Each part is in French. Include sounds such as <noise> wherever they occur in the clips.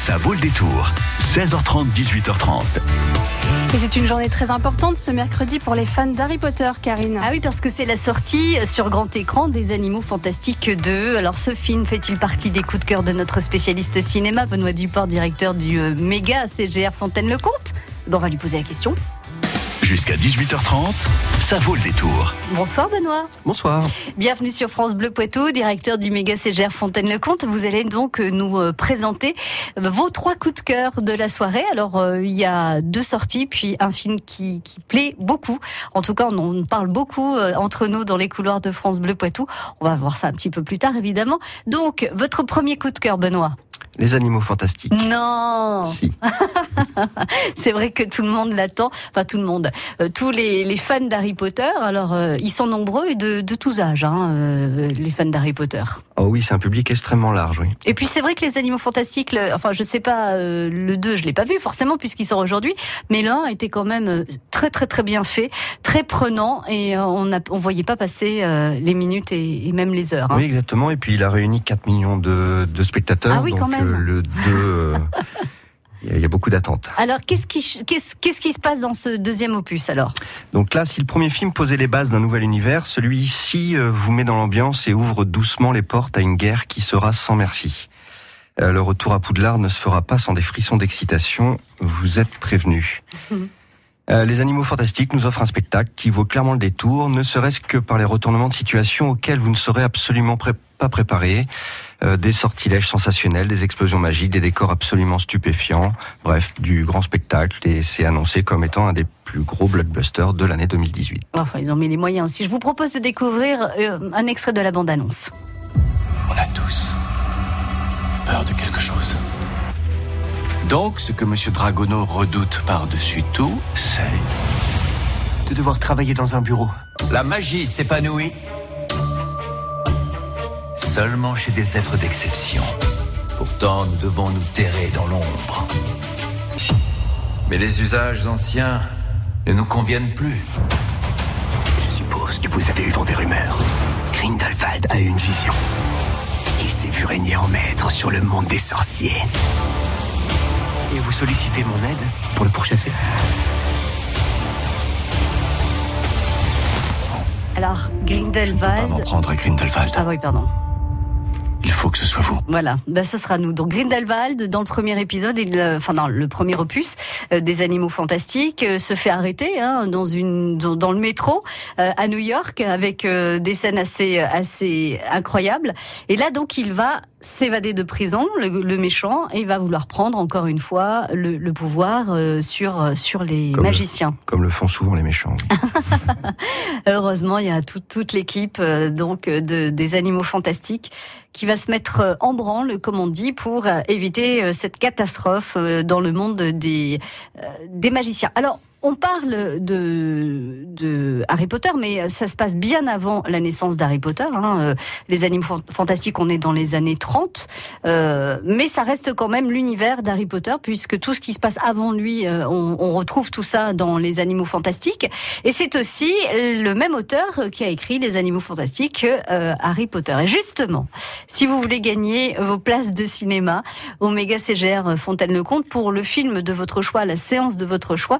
Ça vaut le détour. 16h30, 18h30. Et c'est une journée très importante ce mercredi pour les fans d'Harry Potter, Karine. Ah oui, parce que c'est la sortie sur grand écran des Animaux Fantastiques 2. Alors ce film fait-il partie des coups de cœur de notre spécialiste cinéma, Benoît Duport, directeur du euh, méga CGR Fontaine-le-Comte? Bon, on va lui poser la question. Jusqu'à 18h30, ça vaut le détour. Bonsoir Benoît. Bonsoir. Bienvenue sur France Bleu Poitou, directeur du méga CGR Fontaine-le-Comte. Vous allez donc euh, nous euh, présenter vos trois coups de cœur de la soirée. Alors euh, il y a deux sorties, puis un film qui, qui plaît beaucoup. En tout cas, on en parle beaucoup entre nous dans les couloirs de France Bleu Poitou. On va voir ça un petit peu plus tard, évidemment. Donc, votre premier coup de cœur, Benoît Les animaux fantastiques. Non Si. <laughs> C'est vrai que tout le monde l'attend, enfin tout le monde, euh, tous les, les fans d'Harry Potter, alors euh, ils sont nombreux et de, de tous âges, hein, euh, les fans d'Harry Potter. Oh oui, c'est un public extrêmement large, oui. Et puis c'est vrai que les animaux fantastiques, le- enfin je sais pas, le 2 je l'ai pas vu forcément puisqu'il sort aujourd'hui, mais 1 était quand même très très très bien fait, très prenant et on on voyait pas passer les minutes et, et même les heures. hein. Oui, exactement. Et puis il a réuni 4 millions de, de spectateurs. Ah oui, donc quand même. Le 2, euh, il y a- beaucoup d'attentes. Alors qu'est-ce qui ch- qu'est-ce qu'est-ce qui se passe dans ce deuxième opus alors? Donc là, si le premier film posait les bases d'un nouvel univers, celui-ci euh, vous met dans l'ambiance et ouvre doucement les portes à une guerre qui sera sans merci. Euh, Le retour à Poudlard ne se fera pas sans des frissons d'excitation, vous êtes prévenus. <laughs> Les Animaux Fantastiques nous offrent un spectacle qui vaut clairement le détour, ne serait-ce que par les retournements de situation auxquels vous ne serez absolument pré- pas préparé. Euh, des sortilèges sensationnels, des explosions magiques, des décors absolument stupéfiants, bref, du grand spectacle, et c'est annoncé comme étant un des plus gros blockbusters de l'année 2018. Enfin, ils ont mis les moyens aussi. Je vous propose de découvrir euh, un extrait de la bande-annonce. On a tous peur de quelque chose. Donc, ce que Monsieur Dragono redoute par-dessus tout, c'est de devoir travailler dans un bureau. la magie s'épanouit seulement chez des êtres d'exception. Pourtant, nous devons nous terrer dans l'ombre. Mais les usages anciens ne nous conviennent plus. Je suppose que vous avez eu vent des rumeurs. Grindelwald a eu une vision. Il s'est vu régner en maître sur le monde des sorciers. Et vous sollicitez mon aide pour le pourchasser? Alors, Pas m'en Grindelwald. prendre à Grindelwald. Ah oui, pardon. Il faut que ce soit vous. Voilà, ben, ce sera nous. Donc Grindelwald, dans le premier épisode, euh, enfin dans le premier opus euh, des Animaux Fantastiques, euh, se fait arrêter hein, dans une dans, le métro euh, à New York avec des scènes assez assez incroyables. Et là donc il va s'évader de prison, le, le méchant, et va vouloir prendre encore une fois le, le pouvoir euh, sur sur les Comme le- magiciens. Comme le font souvent les méchants. oui. <laughs> Heureusement, il y a tout- toute l'équipe euh, donc de, des animaux fantastiques qui va se mettre euh, en branle, comme on dit, pour éviter cette catastrophe dans le monde des des magiciens. Alors. On parle de, de Harry Potter, mais ça se passe bien avant la naissance d'Harry Potter. hein. Euh, Les animaux fan- fantastiques, on est dans les années 30, euh, mais ça reste quand même l'univers d'Harry Potter, puisque tout ce qui se passe avant lui, euh, on, retrouve tout ça dans les animaux fantastiques. Et c'est aussi le même auteur qui a écrit Les Animaux Fantastiques que euh, Harry Potter. Et justement, si vous voulez gagner vos places de cinéma au CGR Fontaine-le-Comte pour le film de votre choix, la séance de votre choix,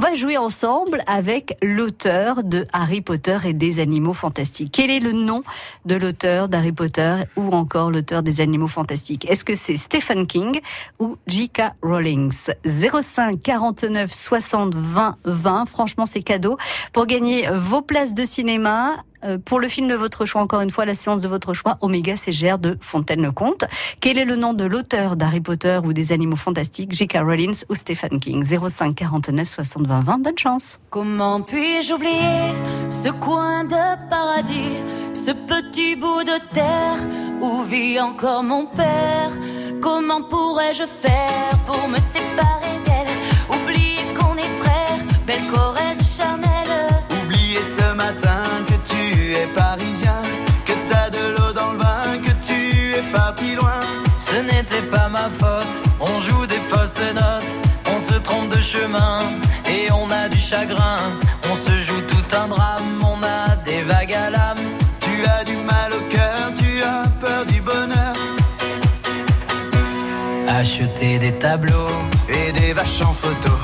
va jouer ensemble avec l'auteur de Harry Potter et des Animaux Fantastiques. Quel est le nom de l'auteur d'Harry Potter ou encore l'auteur des Animaux Fantastiques? Est-ce que c'est Stephen King ou J.K. Rowling 05 49 60 20 20. Franchement, c'est cadeau pour gagner vos places de cinéma. Euh, Pour le film de votre choix, encore une fois, la séance de votre choix, Oméga CGR de Fontaine-le-Comte. Quel est le nom de l'auteur d'Harry Potter ou des Animaux Fantastiques, J.K. Rowling ou Stephen King? 05 49 60 20 20. Bonne chance. Comment puis-je oublier ce coin de paradis, ce petit bout de terre où vit encore mon père? Comment pourrais-je faire pour me séparer trompe de chemin et on a du chagrin. On se joue tout un drame, on a des vagues à l'âme. Tu as du mal au cœur, tu as peur du bonheur. H acheté des tableaux et des vaches en photo.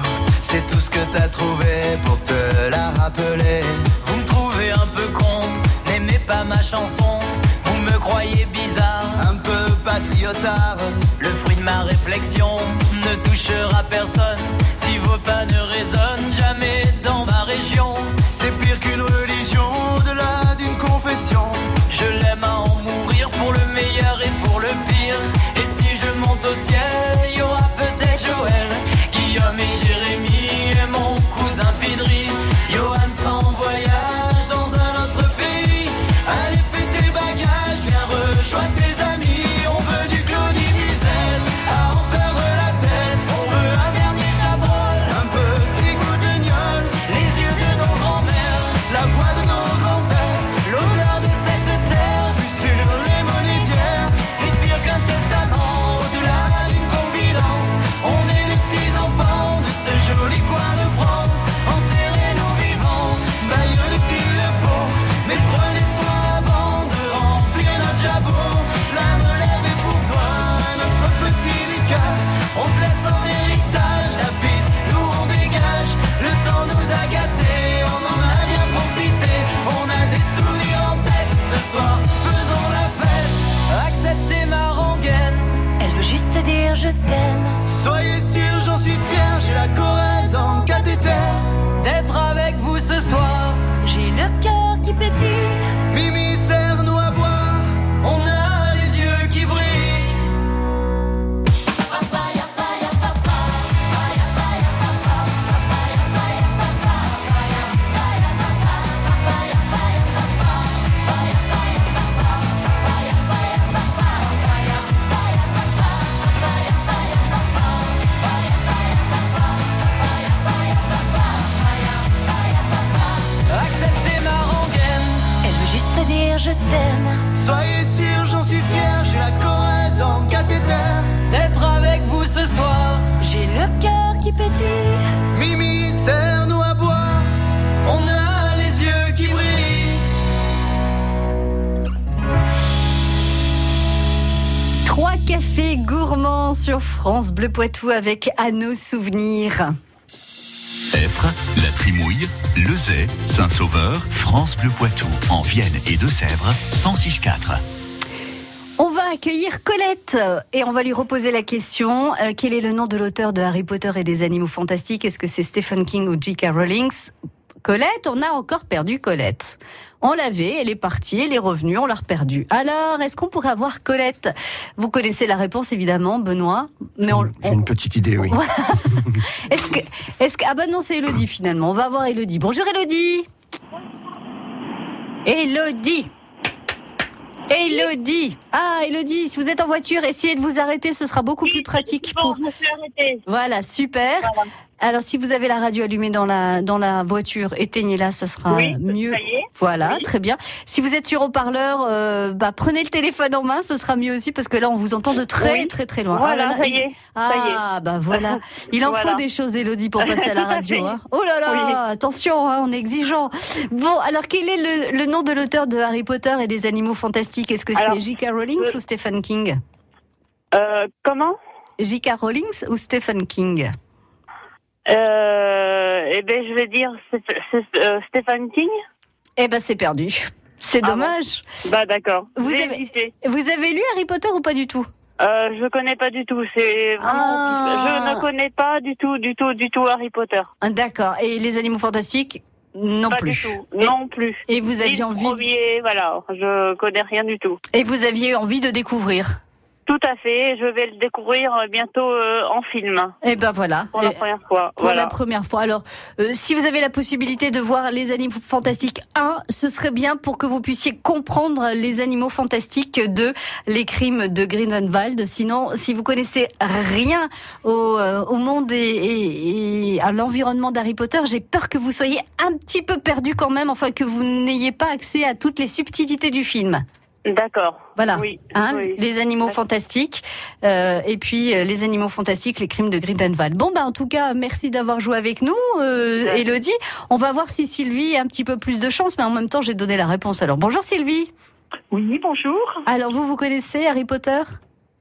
C'est tout ce que t'as trouvé pour te la rappeler. Vous me trouvez un peu con, n'aimez pas ma chanson. Vous me croyez bizarre, un peu patriotard. Le fruit de ma réflexion ne touchera vos pas faisons la fête. Acceptez ma rengaine. Elle veut juste te dire je t'aime. Bleu Poitou avec à nos souvenirs. Effre, La Trimouille, Lezay, Saint-Sauveur, France Bleu Poitou, en Vienne et Deux-Sèvres, 106.4. On va accueillir Colette et on va lui reposer la question euh, quel est le nom de l'auteur de Harry Potter et des Animaux Fantastiques? Est-ce que c'est Stephen King ou J.K. Rowling? Colette, on a encore perdu Colette. On l'avait, elle est partie, elle est revenue, on l'a reperdue. Alors, est-ce qu'on pourrait avoir Colette? Vous connaissez la réponse évidemment, Benoît, mais on, J'ai une petite idée, oui. <laughs> est-ce que, est-ce que, ah bah non, c'est Elodie finalement. On va voir Elodie. Bonjour Elodie. Elodie. Elodie. Ah, Elodie, si vous êtes en voiture, essayez de vous arrêter, ce sera beaucoup plus pratique Bon, pour. je me suis arrêtée. Voilà, super. Alors, si vous avez la radio allumée dans la dans la voiture, éteignez-la, ce sera Oui, mieux. ça y est. Voilà, Oui. très bien. Si vous êtes sur haut-parleur, euh, bah prenez le téléphone en main, ce sera mieux aussi parce que là, on vous entend de très Oui. très très loin. Voilà, Ah là là, ça il- y est. ah, ça y est. bah voilà. <laughs> Il en Voilà. faut des choses, Elodie, pour passer à la radio. hein. <laughs> Oh là là, attention, hein, on est exigeant. Bon, alors quel est le, le nom de l'auteur de Harry Potter et des animaux fantastiques? Est-ce que c'est J.K. Rowling euh, ou Stephen King? Euh, comment? J.K. Rowling ou Stephen King? Euh, Eh ben, je vais dire c'est, c'est, euh, Stephen King. Eh ben, c'est perdu. C'est Ah bon dommage. Bah d'accord. Vous J'ai avez- hésité. Vous avez lu Harry Potter ou pas du tout? Euh, je connais pas du tout. C'est vraiment. Ah. Je ne connais pas du tout, du tout, du tout Harry Potter. Ah, D'accord. Et les animaux fantastiques? Non pas plus. du tout. Et- Non plus. Et vous aviez envie premier, voilà. Je connais rien du tout. et vous aviez envie de découvrir? Tout à fait. Je vais le découvrir euh, bientôt euh, en film Et ben voilà. pour la première fois. Pour voilà. la première fois. Alors, euh, si vous avez la possibilité de voir les animaux fantastiques 1, ce serait bien pour que vous puissiez comprendre les animaux fantastiques de les crimes de Grindelwald. Sinon, si vous connaissez rien au, euh, au monde et, et- et à l'environnement d'Harry Potter, j'ai peur que vous soyez un petit peu perdu quand même, enfin que vous n'ayez pas accès à toutes les subtilités du film. D'accord. Voilà. Oui. Hein, oui. les animaux fantastiques euh, et puis euh, les animaux fantastiques, les crimes de Grindelwald. Bon bah en tout cas merci d'avoir joué avec nous, euh. Elodie. On va voir si Sylvie a un petit peu plus de chance, mais en même temps j'ai donné la réponse. Alors bonjour Sylvie. Oui, bonjour. Alors vous vous connaissez Harry Potter?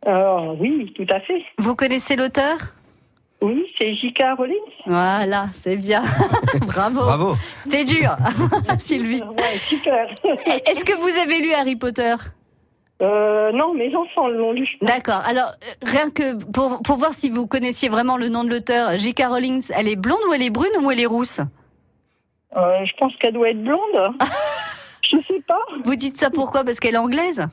Euh, oui, tout à fait. Vous connaissez l'auteur? Oui, c'est J.K. Rowling. Voilà, c'est bien. <laughs> Bravo. Bravo. C'était dur, <laughs> Sylvie. Ouais, super. <laughs> Est-ce que vous avez lu Harry Potter? Euh, non, mes enfants l'ont lu. D'accord. Alors, euh, rien que pour, pour voir si vous connaissiez vraiment le nom de l'auteur, J.K. Rowling, elle est blonde ou elle est brune ou elle est rousse? Euh, je pense qu'elle doit être blonde. je sais pas. Vous dites ça pourquoi? Parce qu'elle est anglaise?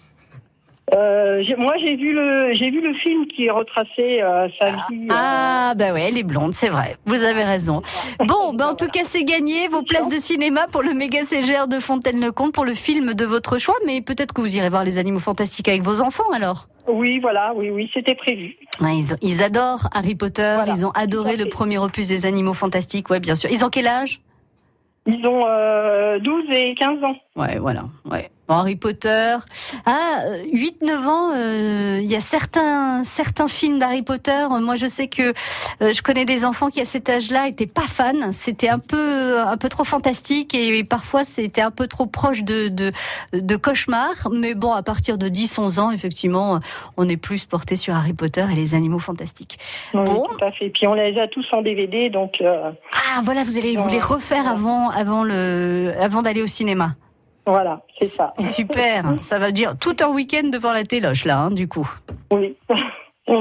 Euh, moi, j'ai vu le j'ai vu le film qui retraçait euh, sa vie. euh, Ah, bah ouais, elle est blonde, c'est vrai. Vous avez raison. Bon, bah en tout cas, c'est gagné. Vos places de cinéma pour le méga CGR de Fontaine-le-Comte pour le film de votre choix. Mais peut-être que vous irez voir les animaux fantastiques avec vos enfants alors. Oui, voilà, oui, oui, c'était prévu. Ouais, ils, ont- ils adorent Harry Potter. Voilà, ils ont adoré le premier opus des animaux fantastiques. Ouais, bien sûr. Ils ont quel âge? Ils ont euh, 12 et 15 ans. Ouais, voilà. Ouais. Harry Potter. Ah, 8-9 ans, euh, il y a certains, certains films d'Harry Potter. euh, Moi, je sais que euh, je connais des enfants qui, à cet âge-là, étaient pas fans. C'était un peu, un peu trop fantastique et, parfois, c'était un peu trop proche de, de, de cauchemar. Mais bon, à partir de 10-11 ans, effectivement, on est plus porté sur Harry Potter et les animaux fantastiques. Oui, Bon. tout à fait. Puis on les a tous en DVD, donc. euh, Ah, voilà, vous allez vous les refaire avant, avant le, avant d'aller au cinéma. Voilà, c'est ça. Super, ça va dire tout un week-end devant la téloche là, hein, du coup. Oui. <laughs>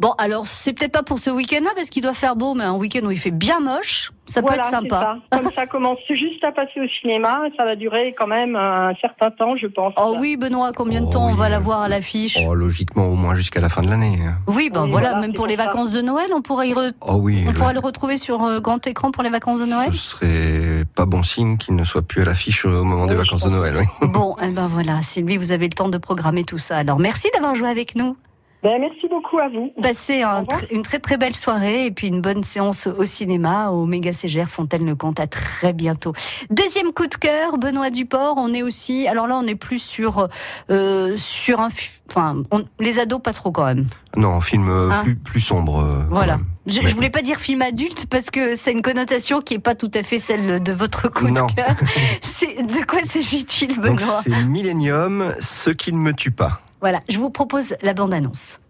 Bon, alors c'est peut-être pas pour ce week-end-là parce qu'il doit faire beau, mais un week-end où il fait bien moche, ça voilà, peut être sympa. ça. Comme ça commence <laughs> juste à passer au cinéma, ça va durer quand même un certain temps, je pense. Oh oui, Benoît, combien de temps on va la voir à l'affiche? Oh, logiquement, au moins jusqu'à la fin de l'année. hein. Oui, ben Oui, voilà, voilà, même pour pour les ça. vacances de Noël, on pourrait, y re- Oh oui, on le- pourra le retrouver sur euh, grand écran pour les vacances de Noël? ce serait pas bon signe qu'il ne soit plus à l'affiche au moment des vacances de Noël. Oui. Bon, eh ben voilà, Sylvie, vous avez le temps de programmer tout ça. Alors merci d'avoir joué avec nous. Ben, merci beaucoup à vous. Passez un une très très belle soirée et puis une bonne séance au cinéma au Méga CGR Fontaine-le-Comte. À très bientôt. Deuxième coup de cœur, Benoît Duport. On est aussi, alors là, on est plus sur euh, sur un, fi- enfin, on- les ados pas trop quand même. Non, un film euh, Hein plus, plus sombre. euh, Voilà. Je, voulais pas dire film adulte parce que c'est une connotation qui est pas tout à fait celle de votre coup Non. de cœur. <laughs> C'est de quoi s'agit-il, Donc Benoît? c'est Millennium, ce qui ne me tue pas. Voilà, je vous propose la bande-annonce.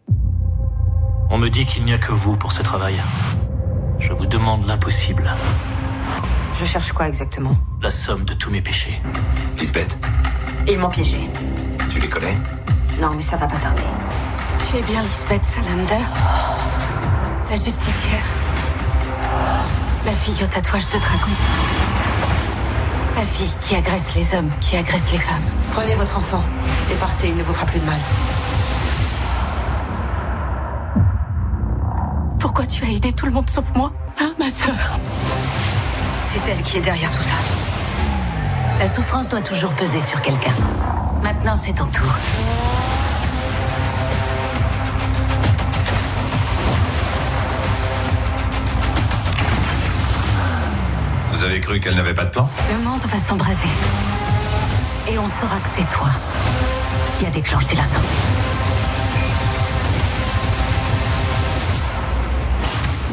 On me dit qu'il n'y a que vous pour ce travail. Je vous demande l'impossible. Je cherche quoi exactement? La somme de tous mes péchés. Lisbeth, Ils m'ont piégé. tu les connais? Non, mais ça va pas tarder. Tu es bien Lisbeth Salander? La justicière? La fille au tatouage de dragon? La fille qui agresse les hommes, qui agresse les femmes. Prenez votre enfant et partez, il ne vous fera plus de mal. Pourquoi tu as aidé tout le monde sauf moi Hein, ma sœur? C'est elle qui est derrière tout ça. La souffrance doit toujours peser sur quelqu'un. Maintenant, c'est ton tour. Vous avez cru qu'elle n'avait pas de plan Le monde va s'embraser. Et on saura que c'est toi qui a déclenché l'incendie.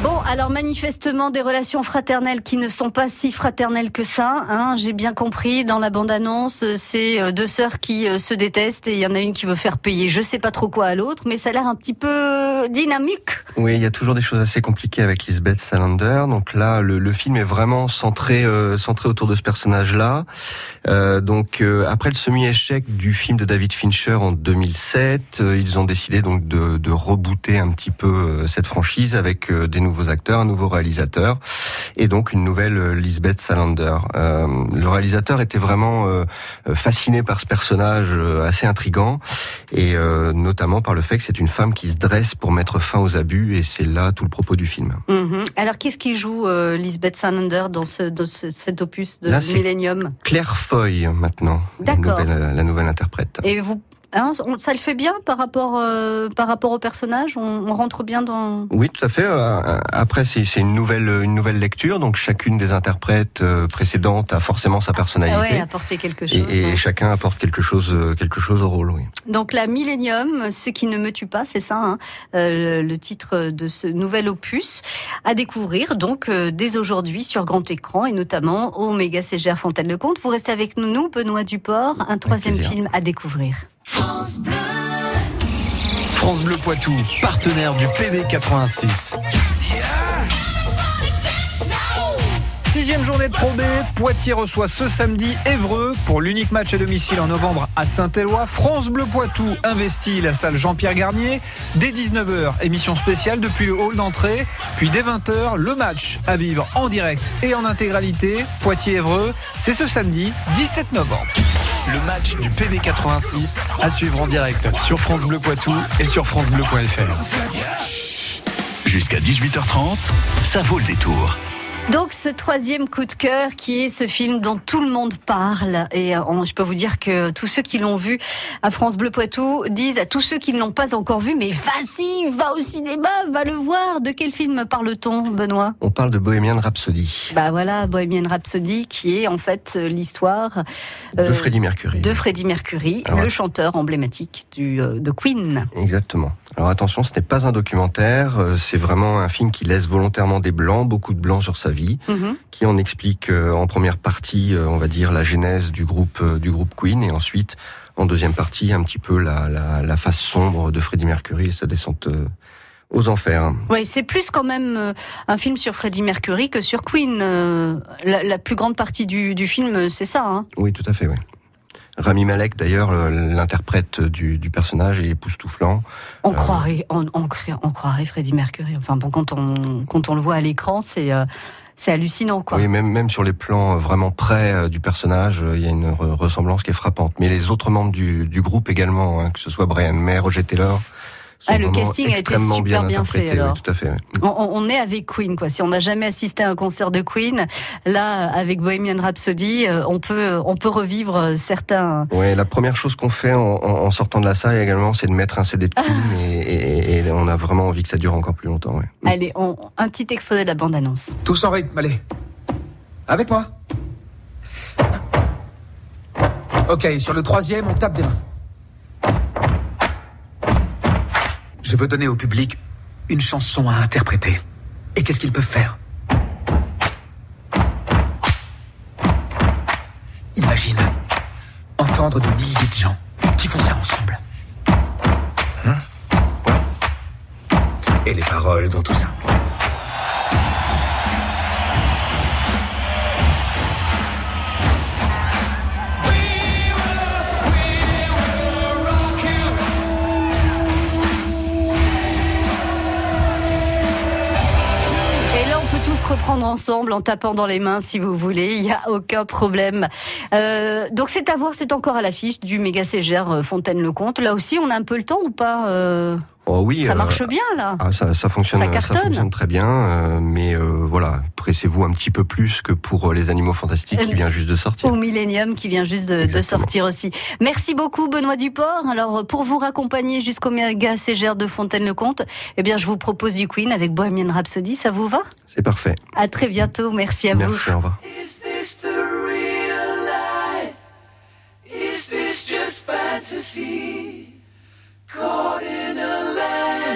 Bon, alors manifestement des relations fraternelles qui ne sont pas si fraternelles que ça. Hein, J'ai bien compris dans la bande-annonce, c'est euh, deux sœurs qui euh, se détestent et il y en a une qui veut faire payer je sais pas trop quoi à l'autre, mais ça a l'air un petit peu dynamique. Oui, il y a toujours des choses assez compliquées avec Lisbeth Salander. Donc là, le, film est vraiment centré euh, centré autour de ce personnage-là. Euh, donc euh, après le semi-échec du film de David Fincher en 2007, euh, ils ont décidé donc de, de rebooter un petit peu cette franchise avec des nouveaux acteurs, un nouveau réalisateur et donc une nouvelle Lisbeth Salander. Le réalisateur était vraiment fasciné par ce personnage assez intrigant et notamment par le fait que c'est une femme qui se dresse pour mettre fin aux abus et c'est là tout le propos du film. Mhm. Alors qu'est-ce qui joue euh, Lisbeth Salander dans, ce, dans ce- cet opus de Là, Millennium? Claire Foy maintenant, la nouvelle, la nouvelle interprète. Et vous, hein, on- ça le fait bien par rapport euh, par rapport au personnage? On, on rentre bien dans. Oui, tout à fait. Euh, Après, c'est une nouvelle, une nouvelle lecture, donc chacune des interprètes euh, précédentes a forcément sa Ah personnalité. ouais, apporter quelque chose. Et, et hein. chacun apporte quelque chose, euh, quelque chose au rôle, oui. Donc la Millennium, ce qui ne me tue pas, c'est ça, hein, euh, le titre de ce nouvel opus à découvrir donc euh, dès aujourd'hui sur grand écran et notamment au Méga CGR Fontaine-le-Comte. Vous restez avec nous, Benoît Duport, un troisième film à découvrir. France Bleu Poitou, partenaire du PB86. Sixième journée de Pro B, Poitiers reçoit ce samedi Évreux pour l'unique match à domicile en novembre à Saint-Éloi. France Bleu Poitou investit la salle Jean-Pierre Garnier. Dès 19h, émission spéciale depuis le hall d'entrée. Puis dès 20h, le match à vivre en direct et en intégralité. Poitiers-Évreux, c'est ce samedi 17 novembre. Le match du PB86 à suivre en direct sur France Bleu Poitou et sur francebleu.fr. Jusqu'à 18h30, ça vaut le détour. Donc ce troisième coup de cœur qui est ce film dont tout le monde parle et euh, je peux vous dire que tous ceux qui l'ont vu à France Bleu Poitou disent à tous ceux qui ne l'ont pas encore vu mais vas-y va au cinéma va le voir de quel film parle-t-on Benoît? On parle de Bohemian Rhapsody. Bah voilà Bohemian Rhapsody qui est en fait euh, l'histoire euh, de Freddie Mercury. De Freddie Mercury, ah ouais. le chanteur emblématique du de Queen. Exactement. Alors attention, ce n'est pas un documentaire, euh, c'est vraiment un film qui laisse volontairement des blancs, beaucoup de blancs sur sa vie, mm -hmm. qui en explique euh, en première partie, euh, on va dire, la genèse du groupe du groupe Queen, et ensuite, en deuxième partie, un petit peu la, la, la face sombre de Freddie Mercury et sa descente aux enfers. Oui, c'est plus quand même un film sur Freddie Mercury que sur Queen. La, la plus grande partie du, du film, c'est ça. Hein oui, tout à fait, oui. Rami Malek, d'ailleurs, l'interprète du, du, personnage est époustouflant. On euh... croirait, on, on, on, croirait Freddie Mercury. Enfin bon, quand on quand on le voit à l'écran, c'est euh, c'est hallucinant, quoi. Oui, même même sur les plans vraiment près euh, du personnage, il y a une ressemblance qui est frappante. Mais les autres membres du, du groupe également, hein, que ce soit Brian May, Roger Taylor. Ah, le casting a été super bien, bien fait. Alors. Oui, tout à fait. Ouais. On, on, est avec Queen, quoi. Si on n'a jamais assisté à un concert de Queen, là, avec Bohemian Rhapsody, euh, on peut, on peut revivre certains. Oui, la première chose qu'on fait en, en, sortant de la salle également, c'est de mettre un CD de Queen <laughs> et, et, et, on a vraiment envie que ça dure encore plus longtemps. Ouais. Allez, on, un petit extrait de la bande-annonce. Tous en rythme, allez. Avec moi. Ok, sur le troisième, on tape des mains. Je veux donner au public une chanson à interpréter. Et qu'est-ce qu'ils peuvent faire? Imagine entendre des milliers de gens qui font ça ensemble. Hein? Et les paroles dans tout ça. Ensemble en tapant dans les mains si vous voulez, il n'y a aucun problème. Euh, donc c'est à voir, c'est encore à l'affiche du méga CGR Fontaine-le-Comte. Là aussi, on a un peu le temps ou pas euh... Oh oui, ça marche bien là. Ah, ça, ça, fonctionne, ça, ça, fonctionne très bien, euh, mais euh, voilà, pressez-vous un petit peu plus que pour les animaux fantastiques qui vient juste de sortir. Au Millennium qui vient juste de, de, sortir aussi. Merci beaucoup Benoît Duport. Alors pour vous raccompagner jusqu'au méga CGR de Fontaine-le-Comte, eh bien je vous propose du Queen avec Bohemian Rhapsody. Ça vous va? C'est parfait. À très bientôt. Merci à Merci, vous. Merci. Au revoir. Caught in a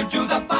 you to the fire.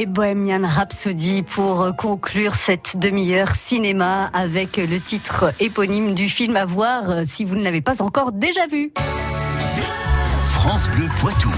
et Bohemian Rhapsody pour euh, conclure cette demi-heure cinéma avec le titre éponyme du film à voir euh, si vous ne l'avez pas encore déjà vu. France Bleu Poitou.